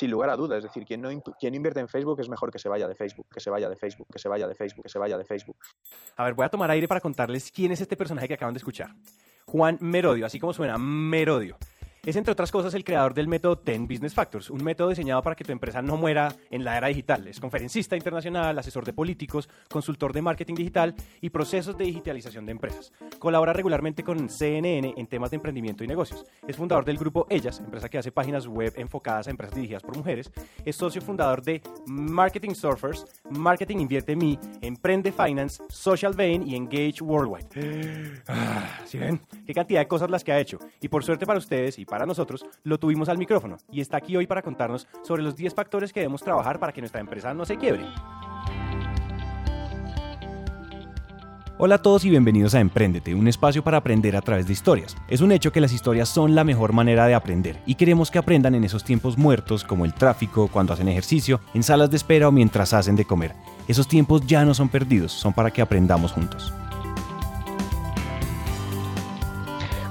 sin lugar a dudas. Es decir, quien no, quien invierte en Facebook es mejor que se vaya de Facebook, que se vaya de Facebook, que se vaya de Facebook, que se vaya de Facebook. A ver, voy a tomar aire para contarles quién es este personaje que acaban de escuchar. Juan Merodio, así como suena, Merodio. Es, entre otras cosas, el creador del método 10 Business Factors, un método diseñado para que tu empresa no muera en la era digital. Es conferencista internacional, asesor de políticos, consultor de marketing digital y procesos de digitalización de empresas. Colabora regularmente con CNN en temas de emprendimiento y negocios. Es fundador del grupo Ellas, empresa que hace páginas web enfocadas a empresas dirigidas por mujeres. Es socio fundador de Marketing Surfers, Marketing Invierte mí, Emprende Finance, Social Vein y Engage Worldwide. Ah, ¿Sí ven? Qué cantidad de cosas las que ha hecho. Y por suerte para ustedes y para nosotros, lo tuvimos al micrófono y está aquí hoy para contarnos sobre los 10 factores que debemos trabajar para que nuestra empresa no se quiebre. Hola a todos y bienvenidos a Emprendete, un espacio para aprender a través de historias. Es un hecho que las historias son la mejor manera de aprender y queremos que aprendan en esos tiempos muertos como el tráfico, cuando hacen ejercicio, en salas de espera o mientras hacen de comer. Esos tiempos ya no son perdidos, son para que aprendamos juntos.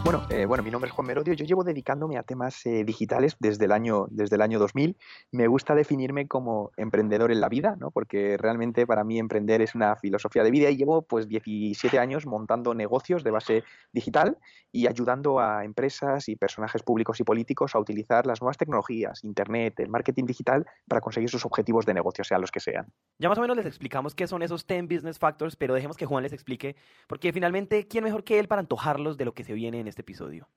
Bueno, eh, bueno, mi nombre es Juan Merodio. Yo llevo dedicándome a temas eh, digitales desde el, año, desde el año 2000. Me gusta definirme como emprendedor en la vida, ¿no? porque realmente para mí emprender es una filosofía de vida y llevo pues 17 años montando negocios de base digital y ayudando a empresas y personajes públicos y políticos a utilizar las nuevas tecnologías, Internet, el marketing digital para conseguir sus objetivos de negocio, sean los que sean. Ya más o menos les explicamos qué son esos 10 Business Factors, pero dejemos que Juan les explique, porque finalmente, ¿quién mejor que él para antojarlos de lo que se viene en este episodio?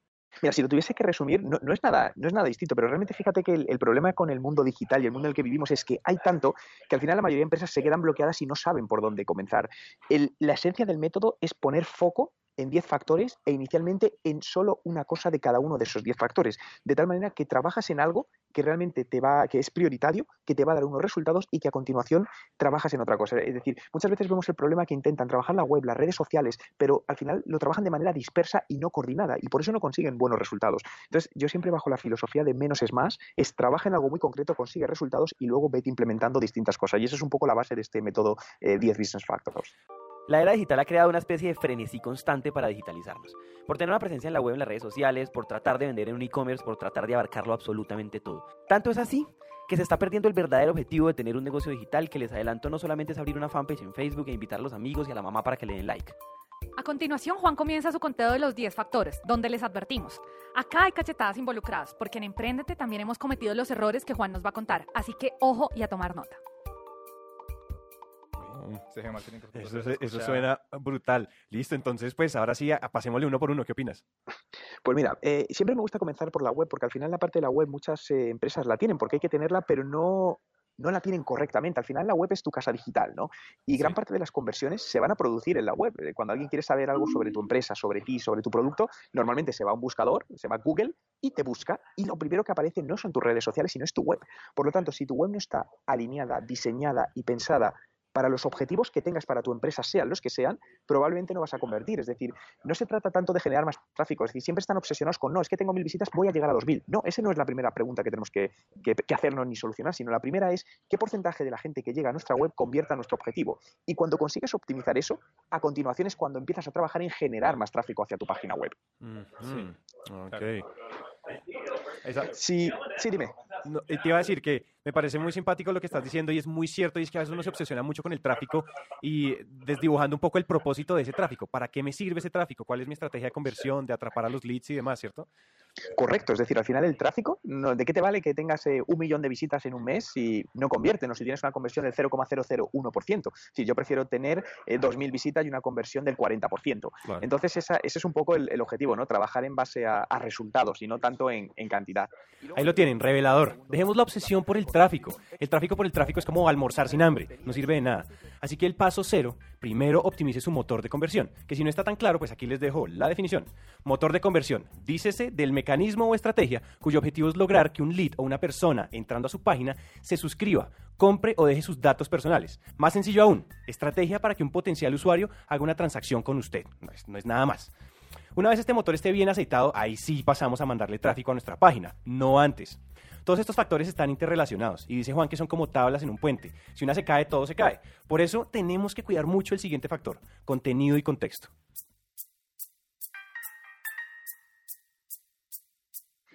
Mira, si lo tuviese que resumir, no, es, nada, no es nada distinto, pero realmente fíjate que el, problema con el mundo digital y el mundo en el que vivimos es que hay tanto que al final la mayoría de empresas se quedan bloqueadas y no saben por dónde comenzar. la esencia del método es poner foco en 10 factores e inicialmente en solo una cosa de cada uno de esos 10 factores, de tal manera que trabajas en algo que realmente te va, que es prioritario, que te va a dar unos resultados y que a continuación trabajas en otra cosa. Es decir, muchas veces vemos el problema que intentan trabajar la web, las redes sociales, pero al final lo trabajan de manera dispersa y no coordinada y por eso no consiguen buenos resultados. Entonces, yo siempre bajo la filosofía de menos es más, es trabaja en algo muy concreto, consigue resultados y luego vete implementando distintas cosas. Y eso es un poco la base de este método 10 eh, Business Factors. La era digital ha creado una especie de frenesí constante para digitalizarnos. Por tener una presencia en la web, en las redes sociales, por tratar de vender en un e-commerce, por tratar de abarcarlo absolutamente todo. Tanto es así que se está perdiendo el verdadero objetivo de tener un negocio digital que les adelanto no solamente es abrir una fanpage en Facebook e invitar a los amigos y a la mamá para que le den like. A continuación, Juan comienza su conteo de los 10 factores, donde les advertimos. Acá hay cachetadas involucradas, porque en Emprendete también hemos cometido los errores que Juan nos va a contar, así que ojo y a tomar nota. Eso, suena brutal. Listo, entonces pues ahora sí, pasémosle uno por uno. ¿Qué opinas? Pues mira, eh, siempre me gusta comenzar por la web porque al final la parte de la web muchas eh, empresas la tienen porque hay que tenerla, pero no, no la tienen correctamente. Al final la web es tu casa digital, ¿no? Y gran parte de las conversiones se van a producir en la web. Eh, cuando alguien quiere saber algo sobre tu empresa, sobre ti, sobre tu producto, normalmente se va a un buscador, se va a Google y te busca y lo primero que aparece no son tus redes sociales, sino es tu web. Por lo tanto, si tu web no está alineada, diseñada y pensada para los objetivos que tengas para tu empresa, sean los que sean, probablemente no vas a convertir. Es decir, no se trata tanto de generar más tráfico, es decir, siempre están obsesionados con, no, es que tengo mil visitas, voy a llegar a dos mil. No, esa no es la primera pregunta que tenemos que, hacernos ni solucionar, sino la primera es qué porcentaje de la gente que llega a nuestra web convierta a nuestro objetivo. Y cuando consigues optimizar eso, a continuación es cuando empiezas a trabajar en generar más tráfico hacia tu página web. sí. Sí, sí, dime. te iba a decir que me parece muy simpático lo que estás diciendo y es muy cierto y es que a veces uno se obsesiona mucho con el tráfico y desdibujando un poco el propósito de ese tráfico. ¿Para qué me sirve ese tráfico? ¿Cuál es mi estrategia de conversión, de atrapar a los leads y demás, cierto? Correcto, es decir, al final el tráfico, ¿de qué te vale que tengas eh, un millón de visitas en un mes si no convierte, no si tienes una conversión del 0,001%? Si yo prefiero tener eh, 2.000 visitas y una conversión del 40%. Entonces ese es un poco el, objetivo, ¿no? Trabajar en base a, resultados y no tanto en, en cantidad. Ahí lo tienen, revelador. Dejemos la obsesión por el tráfico. El tráfico por el tráfico es como almorzar sin hambre, no sirve de nada. Así que el paso cero, primero optimice su motor de conversión, que si no está tan claro, pues aquí les dejo la definición. Motor de conversión, dícese del mecanismo o estrategia cuyo objetivo es lograr que un lead o una persona entrando a su página se suscriba, compre o deje sus datos personales. Más sencillo aún, estrategia para que un potencial usuario haga una transacción con usted. no es nada más. Una vez este motor esté bien aceitado, ahí sí pasamos a mandarle tráfico a nuestra página, no antes. Todos estos factores están interrelacionados y dice Juan que son como tablas en un puente. Si una se cae, todo se cae. Por eso tenemos que cuidar mucho el siguiente factor, contenido y contexto.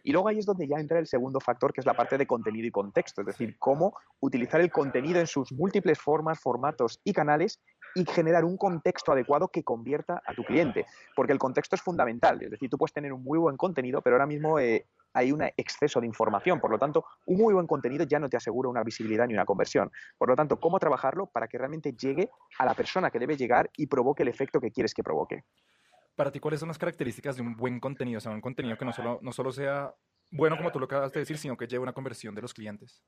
Y luego ahí es donde ya entra el segundo factor, que es la parte de contenido y contexto, es decir, cómo utilizar el contenido en sus múltiples formas, formatos y canales y generar un contexto adecuado que convierta a tu cliente, porque el contexto es fundamental, es decir, tú puedes tener un muy buen contenido, pero ahora mismo eh, hay un exceso de información, por lo tanto, un muy buen contenido ya no te asegura una visibilidad ni una conversión. Por lo tanto, ¿cómo trabajarlo para que realmente llegue a la persona que debe llegar y provoque el efecto que quieres que provoque? Para ti, ¿cuáles son las características de un buen contenido? O sea, un contenido que no solo, no solo sea bueno, como tú lo acabas de decir, sino que lleve una conversión de los clientes.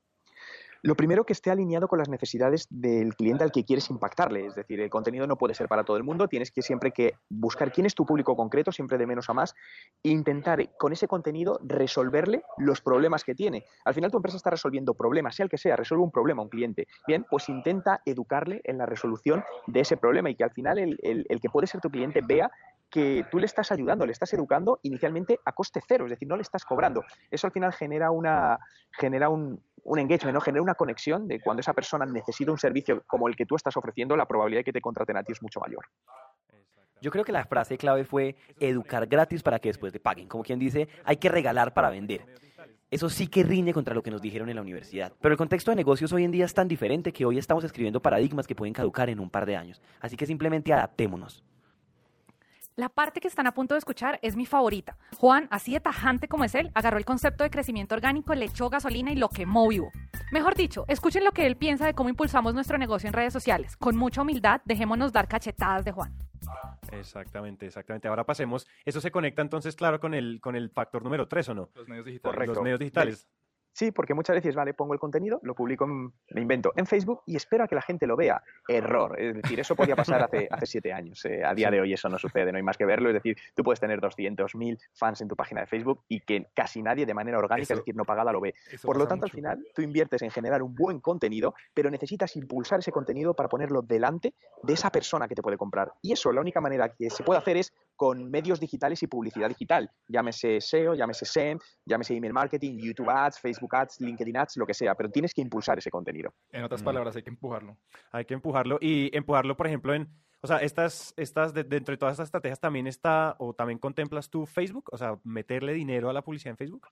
Lo primero que esté alineado con las necesidades del cliente al que quieres impactarle, es decir, el contenido no puede ser para todo el mundo, tienes que siempre que buscar quién es tu público concreto, siempre de menos a más, e intentar con ese contenido resolverle los problemas que tiene. Al final tu empresa está resolviendo problemas, sea el que sea, resuelve un problema a un cliente. Bien, pues intenta educarle en la resolución de ese problema y que al final el, el que puede ser tu cliente vea que tú le estás ayudando, le estás educando inicialmente a coste cero, es decir, no le estás cobrando. Eso al final genera una genera un, un engagement, ¿no? genera una conexión de cuando esa persona necesita un servicio como el que tú estás ofreciendo, la probabilidad de que te contraten a ti es mucho mayor. Yo creo que la frase clave fue educar gratis para que después te paguen. Como quien dice, hay que regalar para vender. Eso sí que riñe contra lo que nos dijeron en la universidad. Pero el contexto de negocios hoy en día es tan diferente que hoy estamos escribiendo paradigmas que pueden caducar en un par de años. Así que simplemente adaptémonos. La parte que están a punto de escuchar es mi favorita. Juan, así de tajante como es él, agarró el concepto de crecimiento orgánico, le echó gasolina y lo quemó vivo. Mejor dicho, escuchen lo que él piensa de cómo impulsamos nuestro negocio en redes sociales. Con mucha humildad, dejémonos dar cachetadas de Juan. Exactamente, exactamente. Ahora pasemos. Eso se conecta entonces, claro, con el, con el factor número tres, ¿o no? Los medios digitales. Los medios digitales. Sí, porque muchas veces, vale, pongo el contenido, lo publico, me invento en Facebook y espero a que la gente lo vea. Error. Es decir, eso podía pasar hace, hace siete años. Eh, a día de hoy eso no sucede, no hay más que verlo. Es decir, tú puedes tener 200.000 fans en tu página de Facebook y que casi nadie de manera orgánica, es decir, no pagada, lo ve. Por lo tanto, al final, tú inviertes en generar un buen contenido, pero necesitas impulsar ese contenido para ponerlo delante de esa persona que te puede comprar. Y eso, la única manera que se puede hacer es con medios digitales y publicidad digital. Llámese SEO, llámese SEM, llámese email marketing, YouTube Ads, Facebook Ads, LinkedIn Ads, lo que sea, pero tienes que impulsar ese contenido. En otras palabras, hay que empujarlo. Hay que empujarlo y empujarlo, por ejemplo, en, o sea, estas, estas, dentro de todas estas estrategias también está, o también contemplas tú Facebook, o sea, meterle dinero a la publicidad en Facebook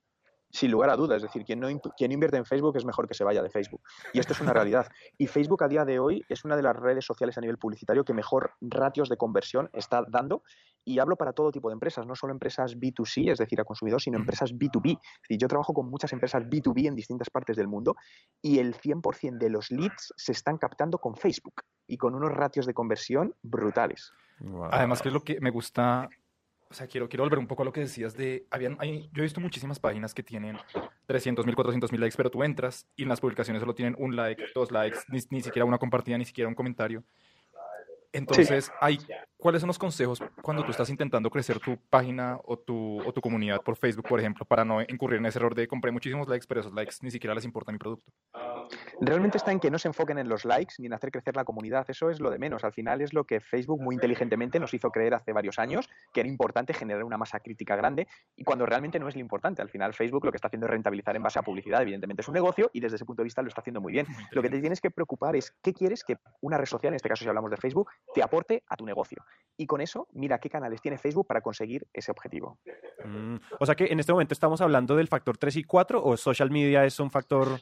sin lugar a dudas. Es decir, quien, no, quien invierte en Facebook es mejor que se vaya de Facebook. Y esto es una realidad. Y Facebook a día de hoy es una de las redes sociales a nivel publicitario que mejor ratios de conversión está dando. Y hablo para todo tipo de empresas, no solo empresas B2C, es decir, a consumidor, sino empresas B2B. Es yo trabajo con muchas empresas B2B en distintas partes del mundo y el 100% de los leads se están captando con Facebook y con unos ratios de conversión brutales. Además, que es lo que me gusta o sea, quiero, quiero volver un poco a lo que decías de, habían, hay, yo he visto muchísimas páginas que tienen 300 mil, 400 mil likes, pero tú entras y en las publicaciones solo tienen un like, dos likes, ni, ni siquiera una compartida, ni siquiera un comentario. Entonces, hay, ¿cuáles son los consejos cuando tú estás intentando crecer tu página o tu, o tu comunidad por Facebook, por ejemplo, para no incurrir en ese error de compré muchísimos likes, pero esos likes ni siquiera les importa mi producto? Realmente está en que no se enfoquen en los likes ni en hacer crecer la comunidad. Eso es lo de menos. Al final es lo que Facebook muy inteligentemente nos hizo creer hace varios años, que era importante generar una masa crítica grande y cuando realmente no es lo importante. Al final Facebook lo que está haciendo es rentabilizar en base a publicidad. Evidentemente es un negocio y desde ese punto de vista lo está haciendo muy bien. Lo que te tienes que preocupar es qué quieres que una red social, en este caso si hablamos de Facebook, te aporte a tu negocio. Y con eso, mira qué canales tiene Facebook para conseguir ese objetivo. Mm, o sea que en este momento estamos hablando del factor 3 y 4 o social media es un factor...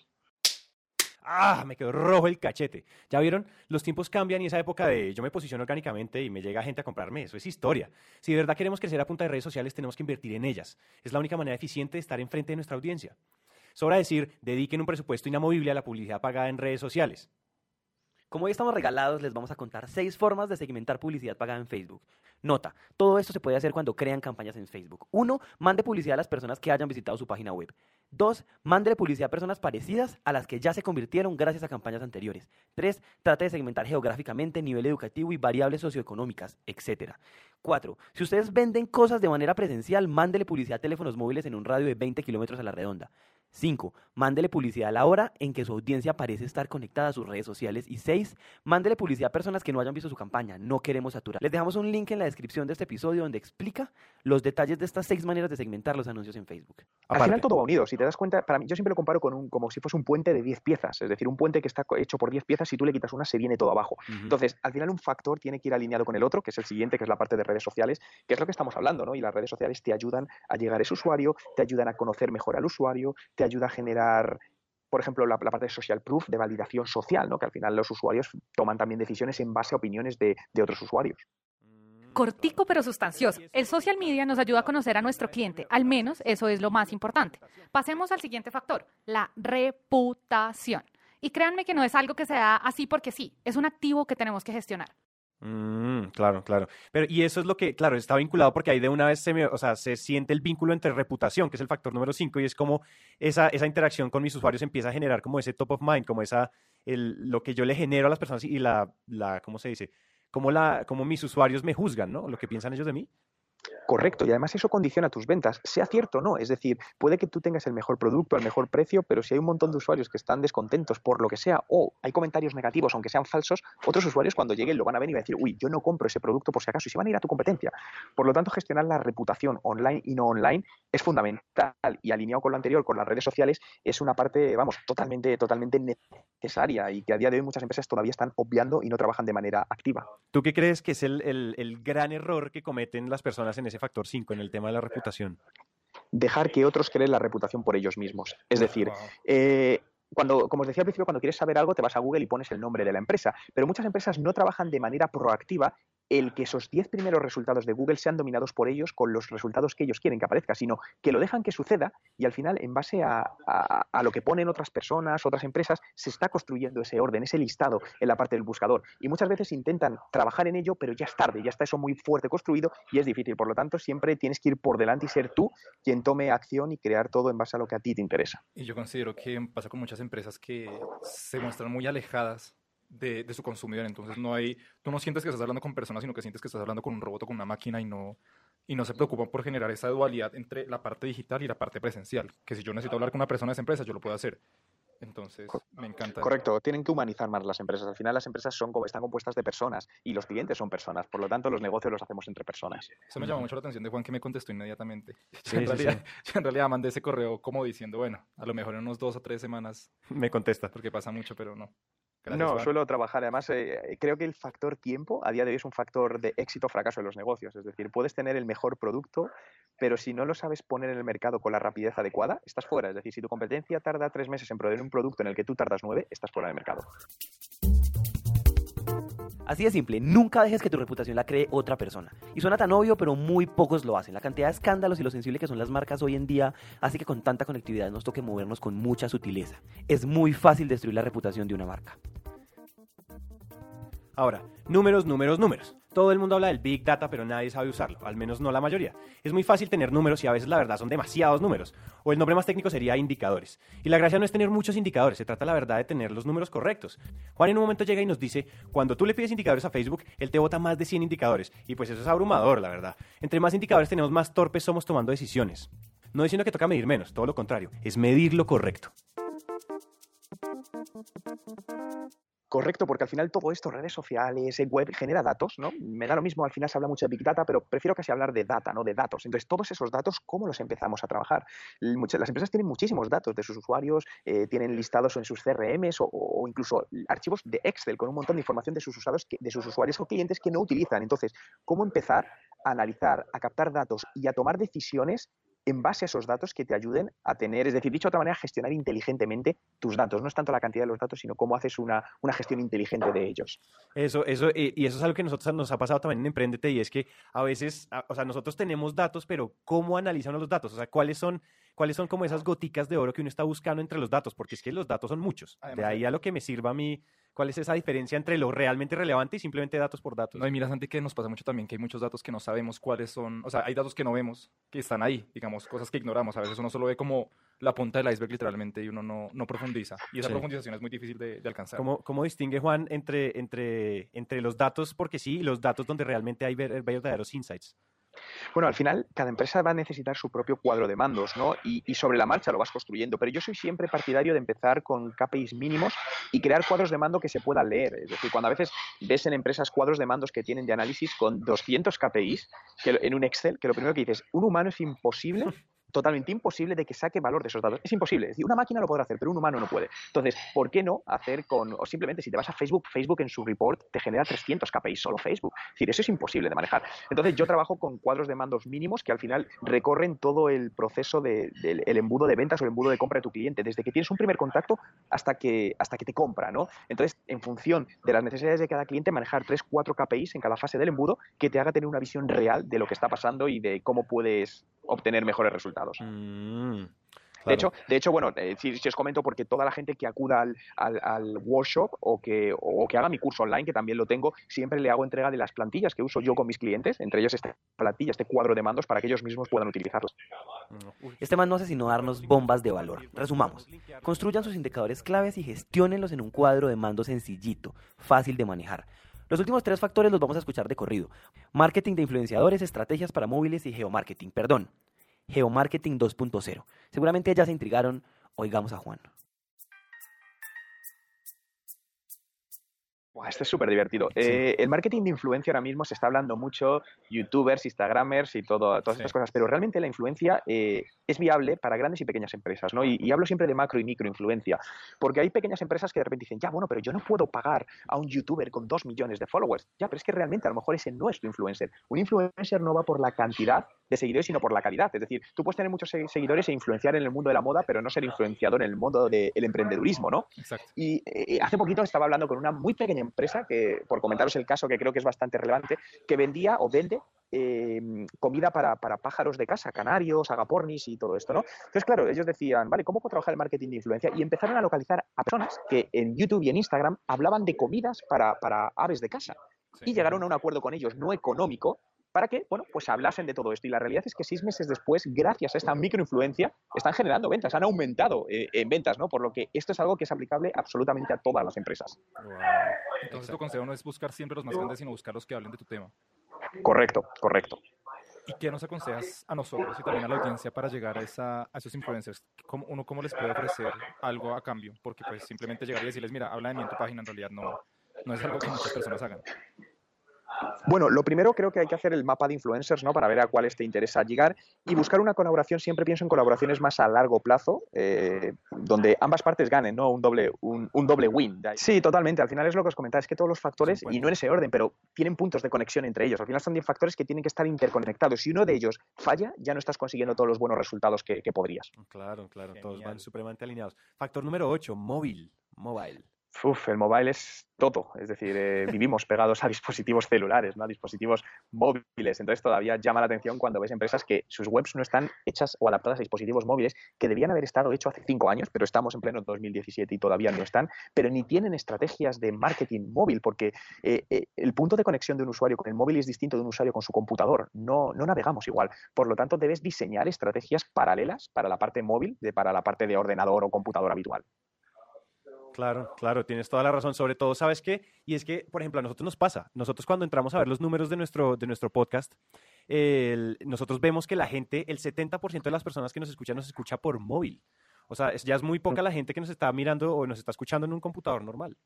¡Ah! Me quedó rojo el cachete. ¿Ya vieron? Los tiempos cambian y esa época de yo me posiciono orgánicamente y me llega gente a comprarme, eso es historia. Si de verdad queremos crecer a punta de redes sociales, tenemos que invertir en ellas. Es la única manera eficiente de estar enfrente de nuestra audiencia. Sobra decir, dediquen un presupuesto inamovible a la publicidad pagada en redes sociales. Como hoy estamos regalados, les vamos a contar seis formas de segmentar publicidad pagada en Facebook. Nota, todo esto se puede hacer cuando crean campañas en Facebook. Uno, mande publicidad a las personas que hayan visitado su página web. Dos, mándele publicidad a personas parecidas a las que ya se convirtieron gracias a campañas anteriores. Tres, trate de segmentar geográficamente, nivel educativo y variables socioeconómicas, etc. Cuatro, si ustedes venden cosas de manera presencial, mándele publicidad a teléfonos móviles en un radio de 20 kilómetros a la redonda. 5. Mándele publicidad a la hora en que su audiencia parece estar conectada a sus redes sociales. Y 6. Mándele publicidad a personas que no hayan visto su campaña. No queremos saturar. Les dejamos un link en la descripción de este episodio donde explica los detalles de estas seis maneras de segmentar los anuncios en Facebook. Al final todo va unido. Si te das cuenta, para mí, yo siempre lo comparo con un, como si fuese un puente de 10 piezas. Es decir, un puente que está hecho por 10 piezas, si tú le quitas una, se viene todo abajo. Entonces, al final un factor tiene que ir alineado con el otro, que es el siguiente, que es la parte de redes sociales, que es lo que estamos hablando, ¿no? Y las redes sociales te ayudan a llegar a ese usuario, te ayudan a conocer mejor al usuario, te ayuda a generar, por ejemplo, la, la parte de social proof, de validación social, ¿no? Que al final los usuarios toman también decisiones en base a opiniones de, de otros usuarios. Cortico pero sustancioso. El social media nos ayuda a conocer a nuestro cliente, al menos eso es lo más importante. Pasemos al siguiente factor, la reputación. Y créanme que no es algo que se da así porque sí, es un activo que tenemos que gestionar. Mm, claro, claro. Pero, y eso es lo que, claro, está vinculado porque ahí de una vez se, me, o sea, se siente el vínculo entre reputación, que es el factor número 5, y es como esa, esa interacción con mis usuarios empieza a generar como ese top of mind, como esa, el, lo que yo le genero a las personas y la, la ¿cómo se dice? Como, la, como mis usuarios me juzgan, ¿no? Lo que piensan ellos de mí. Correcto, y además eso condiciona tus ventas, sea cierto o no. Es decir, puede que tú tengas el mejor producto, el mejor precio, pero si hay un montón de usuarios que están descontentos por lo que sea, o hay comentarios negativos, aunque sean falsos, otros usuarios cuando lleguen lo van a ver y van a decir, uy, yo no compro ese producto por si acaso, y se van a ir a tu competencia. Por lo tanto, gestionar la reputación online y no online es fundamental, y alineado con lo anterior, con las redes sociales, es una parte, vamos, totalmente, totalmente necesaria y que a día de hoy muchas empresas todavía están obviando y no trabajan de manera activa. ¿Tú qué crees que es el, el, el gran error que cometen las personas en ese factor 5, en el tema de la reputación? Dejar que otros creen la reputación por ellos mismos. Es decir, Wow. Eh, cuando, como os decía al principio, cuando quieres saber algo, te vas a Google y pones el nombre de la empresa. Pero muchas empresas no trabajan de manera proactiva el que esos 10 primeros resultados de Google sean dominados por ellos con los resultados que ellos quieren que aparezca, sino que lo dejan que suceda y al final, en base a, a- a lo que ponen otras personas, otras empresas, se está construyendo ese orden, ese listado en la parte del buscador. Y muchas veces intentan trabajar en ello, pero ya es tarde, ya está eso muy fuerte construido y es difícil. Por lo tanto, siempre tienes que ir por delante y ser tú quien tome acción y crear todo en base a lo que a ti te interesa. Y yo considero que pasa con muchas empresas que se muestran muy alejadas de, de su consumidor. Entonces no hay, tú no sientes que estás hablando con personas, sino que sientes que estás hablando con un robot o con una máquina y no, y no se preocupan por generar esa dualidad entre la parte digital y la parte presencial. Que si yo necesito hablar con una persona de esa empresa, yo lo puedo hacer. Entonces, me encanta. Correcto, tienen que humanizar más las empresas. Al final las empresas son, como- están compuestas de personas y los clientes son personas. Por lo tanto, los negocios los hacemos entre personas. Eso me llamó mucho la atención de Juan que me contestó inmediatamente. Yo, Sí, en, sí, realidad, yo en realidad mandé ese correo como diciendo, bueno, a lo mejor en unos dos o tres semanas, Me contesta. porque pasa mucho, pero no. Gracias, no, Juan. suelo trabajar. Además, eh, creo que el factor tiempo a día de hoy es un factor de éxito o fracaso en los negocios. Es decir, puedes tener el mejor producto, pero si no lo sabes poner en el mercado con la rapidez adecuada, estás fuera. Es decir, si tu competencia tarda tres meses en proveer un producto en el que tú tardas nueve, estás fuera del mercado. Así de simple, nunca dejes que tu reputación la cree otra persona. Y suena tan obvio, pero muy pocos lo hacen. La cantidad de escándalos y lo sensible que son las marcas hoy en día hace que con tanta conectividad nos toque movernos con mucha sutileza. Es muy fácil destruir la reputación de una marca. Ahora, números, números, números. Todo el mundo habla del Big Data, pero nadie sabe usarlo, al menos no la mayoría. Es muy fácil tener números y a veces la verdad son demasiados números. O el nombre más técnico sería indicadores. Y la gracia no es tener muchos indicadores, se trata la verdad de tener los números correctos. Juan en un momento llega y nos dice, cuando tú le pides indicadores a Facebook, él te bota más de 100 indicadores. Y pues eso es abrumador, la verdad. Entre más indicadores tenemos, más torpes somos tomando decisiones. No diciendo que toca medir menos, todo lo contrario, es medir lo correcto. Correcto, porque al final todo esto, redes sociales, eh, web, genera datos, ¿no? Me da lo mismo, al final se habla mucho de Big Data, pero prefiero casi hablar de data, ¿no? De datos. Entonces, todos esos datos, ¿cómo los empezamos a trabajar? Las empresas tienen muchísimos datos de sus usuarios, eh, tienen listados en sus CRMs o, incluso archivos de Excel con un montón de información de sus, usados de sus usuarios o clientes que no utilizan. Entonces, ¿cómo empezar a analizar, a captar datos y a tomar decisiones en base a esos datos que te ayuden a tener, es decir, dicho de otra manera, gestionar inteligentemente tus datos. No es tanto la cantidad de los datos, sino cómo haces una, una gestión inteligente de ellos. Eso, eso, y eso es algo que nosotros nos ha pasado también en Emprendete y es que a veces, a- o sea, nosotros tenemos datos, pero ¿cómo analizamos los datos? O sea, ¿cuáles son, cuáles son como esas goticas de oro que uno está buscando entre los datos? Porque es que los datos son muchos. De ahí a lo que me sirva a mí, ¿cuál es esa diferencia entre lo realmente relevante y simplemente datos por datos? No, y mira, Santi, que nos pasa mucho también que hay muchos datos que no sabemos cuáles son, o sea, hay datos que no vemos, que están ahí, digamos, cosas que ignoramos. A veces uno solo ve como la punta del iceberg literalmente y uno no, no profundiza. Y esa Sí. profundización es muy difícil de, de alcanzar. ¿Cómo, cómo distingue Juan entre, entre, entre los datos porque sí y los datos donde realmente hay ver- verdaderos insights? Bueno, al final cada empresa va a necesitar su propio cuadro de mandos, ¿no? Y, y, sobre la marcha lo vas construyendo. Pero yo soy siempre partidario de empezar con KPIs mínimos y crear cuadros de mando que se puedan leer. Es decir, cuando a veces ves en empresas cuadros de mandos que tienen de análisis con 200 KPIs que, en un Excel, que lo primero que dices, un humano es imposible totalmente imposible de que saque valor de esos datos. Es imposible. Es decir, una máquina lo podrá hacer, pero un humano no puede. Entonces, ¿por qué no hacer con, o simplemente si te vas a Facebook, Facebook en su report te genera 300 KPIs, solo Facebook. Es decir, eso es imposible de manejar. Entonces, yo trabajo con cuadros de mandos mínimos que al final recorren todo el proceso del de, embudo de ventas o el embudo de compra de tu cliente, desde que tienes un primer contacto hasta que, hasta que te compra, ¿no? Entonces, en función de las necesidades de cada cliente, manejar 3, 4 KPIs en cada fase del embudo que te haga tener una visión real de lo que está pasando y de cómo puedes obtener mejores resultados. Mm, de, hecho, de hecho, bueno, eh, si, si, os comento porque toda la gente que acuda al, al, al workshop o que, o que, haga mi curso online, que también lo tengo, siempre le hago entrega de las plantillas que uso yo con mis clientes, entre ellos esta plantilla, este cuadro de mandos, para que ellos mismos puedan utilizarlos. Este man no hace sino darnos bombas de valor. Resumamos. Construyan sus indicadores claves y gestionenlos en un cuadro de mando sencillito, fácil de manejar. Los últimos tres factores los vamos a escuchar de corrido. Marketing de influenciadores, estrategias para móviles y geomarketing. Perdón, geomarketing 2.0. Seguramente ya se intrigaron. Oigamos a Juan. Este es súper divertido. Sí. Eh, el marketing de influencia ahora mismo se está hablando mucho, youtubers, instagramers y todo, todas sí. estas cosas, pero realmente la influencia eh, es viable para grandes y pequeñas empresas, ¿no? Y, y, hablo siempre de macro y micro influencia, porque hay pequeñas empresas que de repente dicen, ya, bueno, pero yo no puedo pagar a un youtuber con dos millones de followers. Ya, pero es que realmente a lo mejor ese no es tu influencer. Un influencer no va por la cantidad de seguidores, sino por la calidad. Es decir, tú puedes tener muchos seguidores e influenciar en el mundo de la moda, pero no ser influenciador en el mundo del de emprendedurismo, ¿no? Exacto. Y eh, hace poquito estaba hablando con una muy pequeña empresa, que por comentaros el caso que creo que es bastante relevante, que vendía o vende eh, comida para, para, pájaros de casa, canarios, agapornis y todo esto, ¿no? Entonces, claro, ellos decían, vale, ¿cómo puedo trabajar el marketing de influencia? Y empezaron a localizar a personas que en YouTube y en Instagram hablaban de comidas para, para aves de casa. Sí. Y llegaron a un acuerdo con ellos no económico para que, bueno, pues hablasen de todo esto. Y la realidad es que seis meses después, gracias a esta microinfluencia, están generando ventas, han aumentado eh, en ventas, ¿no? Por lo que esto es algo que es aplicable absolutamente a todas las empresas. Wow. Entonces, tu consejo no es buscar siempre los más grandes, sino buscar los que hablen de tu tema. Correcto, correcto. ¿Y qué nos aconsejas a nosotros y también a la audiencia para llegar a, esa, a esos influencers? ¿Cómo, ¿Uno cómo les puede ofrecer algo a cambio? Porque pues simplemente llegar y decirles, mira, habla de mí en tu página, en realidad no, no es algo que muchas personas hagan. Bueno, lo primero creo que hay que hacer el mapa de influencers, ¿no? Para ver a cuáles te interesa llegar y buscar una colaboración. Siempre pienso en colaboraciones más a largo plazo, eh, donde ambas partes ganen, ¿no? Un doble, un, un, doble win. Sí, totalmente. Al final es lo que os comentaba, es que todos los factores, y no en ese orden, pero tienen puntos de conexión entre ellos. Al final son 10 factores que tienen que estar interconectados. Si uno de ellos falla, ya no estás consiguiendo todos los buenos resultados que, que podrías. Claro, claro. Genial. Todos van supremamente alineados. Factor número 8, móvil. Mobile. Uf, el mobile es todo, es decir, eh, vivimos pegados a dispositivos celulares, ¿no? a dispositivos móviles. Entonces todavía llama la atención cuando ves empresas que sus webs no están hechas o adaptadas a dispositivos móviles que debían haber estado hechos hace cinco años, pero estamos en pleno 2017 y todavía no están, pero ni tienen estrategias de marketing móvil, porque eh, eh, el punto de conexión de un usuario con el móvil es distinto de un usuario con su computador. No, no navegamos igual. Por lo tanto, debes diseñar estrategias paralelas para la parte móvil de para la parte de ordenador o computador habitual. Claro, claro, tienes toda la razón. Sobre todo, ¿sabes qué? Y es que, por ejemplo, a nosotros nos pasa. Nosotros cuando entramos a ver los números de nuestro, de nuestro podcast, el, nosotros vemos que la gente, el 70% de las personas que nos escuchan, nos escucha por móvil. O sea, es, ya es muy poca la gente que nos está mirando o nos está escuchando en un computador normal.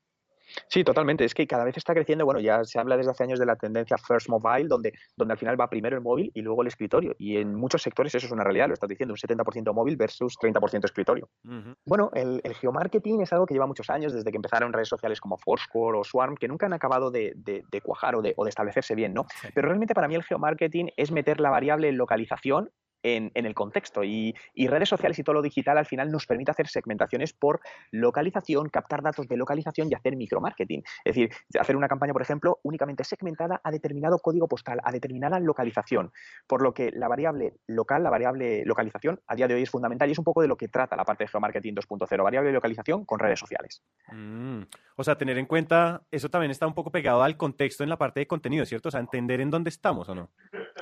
Sí, totalmente. Es que cada vez está creciendo. Bueno, ya se habla desde hace años de la tendencia first mobile, donde, donde al final va primero el móvil y luego el escritorio. Y en muchos sectores eso es una realidad. Lo estás diciendo, un 70% móvil versus 30% escritorio. Uh -huh. Bueno, el, el, geomarketing es algo que lleva muchos años, desde que empezaron redes sociales como Foursquare o Swarm, que nunca han acabado de, de, de cuajar o de, o de, establecerse bien, ¿no? Sí. Pero realmente para mí el geomarketing es meter la variable localización en, en, el contexto. Y, y, redes sociales y todo lo digital al final nos permite hacer segmentaciones por localización, captar datos de localización y hacer micromarketing. Es decir, hacer una campaña, por ejemplo, únicamente segmentada a determinado código postal, a determinada localización. Por lo que la variable local, la variable localización, a día de hoy es fundamental y es un poco de lo que trata la parte de geomarketing 2.0, variable de localización con redes sociales. Mm. O sea, tener en cuenta, eso también está un poco pegado al contexto en la parte de contenido, ¿cierto? O sea, entender en dónde estamos o no.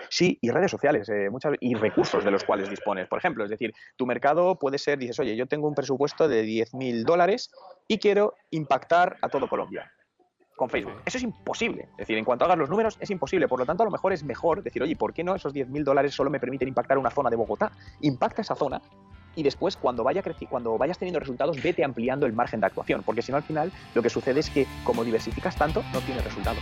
Sí, y redes sociales, eh, muchas, y recursos de los cuales dispones. Por ejemplo, es decir, tu mercado puede ser, dices, oye, yo tengo un presupuesto de 10.000 dólares y quiero impactar a todo Colombia. con Facebook. Eso es imposible. Es decir, en cuanto hagas los números, es imposible. Por lo tanto, a lo mejor es mejor decir, oye, ¿por qué no esos 10.000 dólares solo me permiten impactar una zona de Bogotá? Impacta esa zona y después cuando, vaya cuando vayas teniendo resultados vete ampliando el margen de actuación, porque si no al final lo que sucede es que como diversificas tanto no tienes resultados.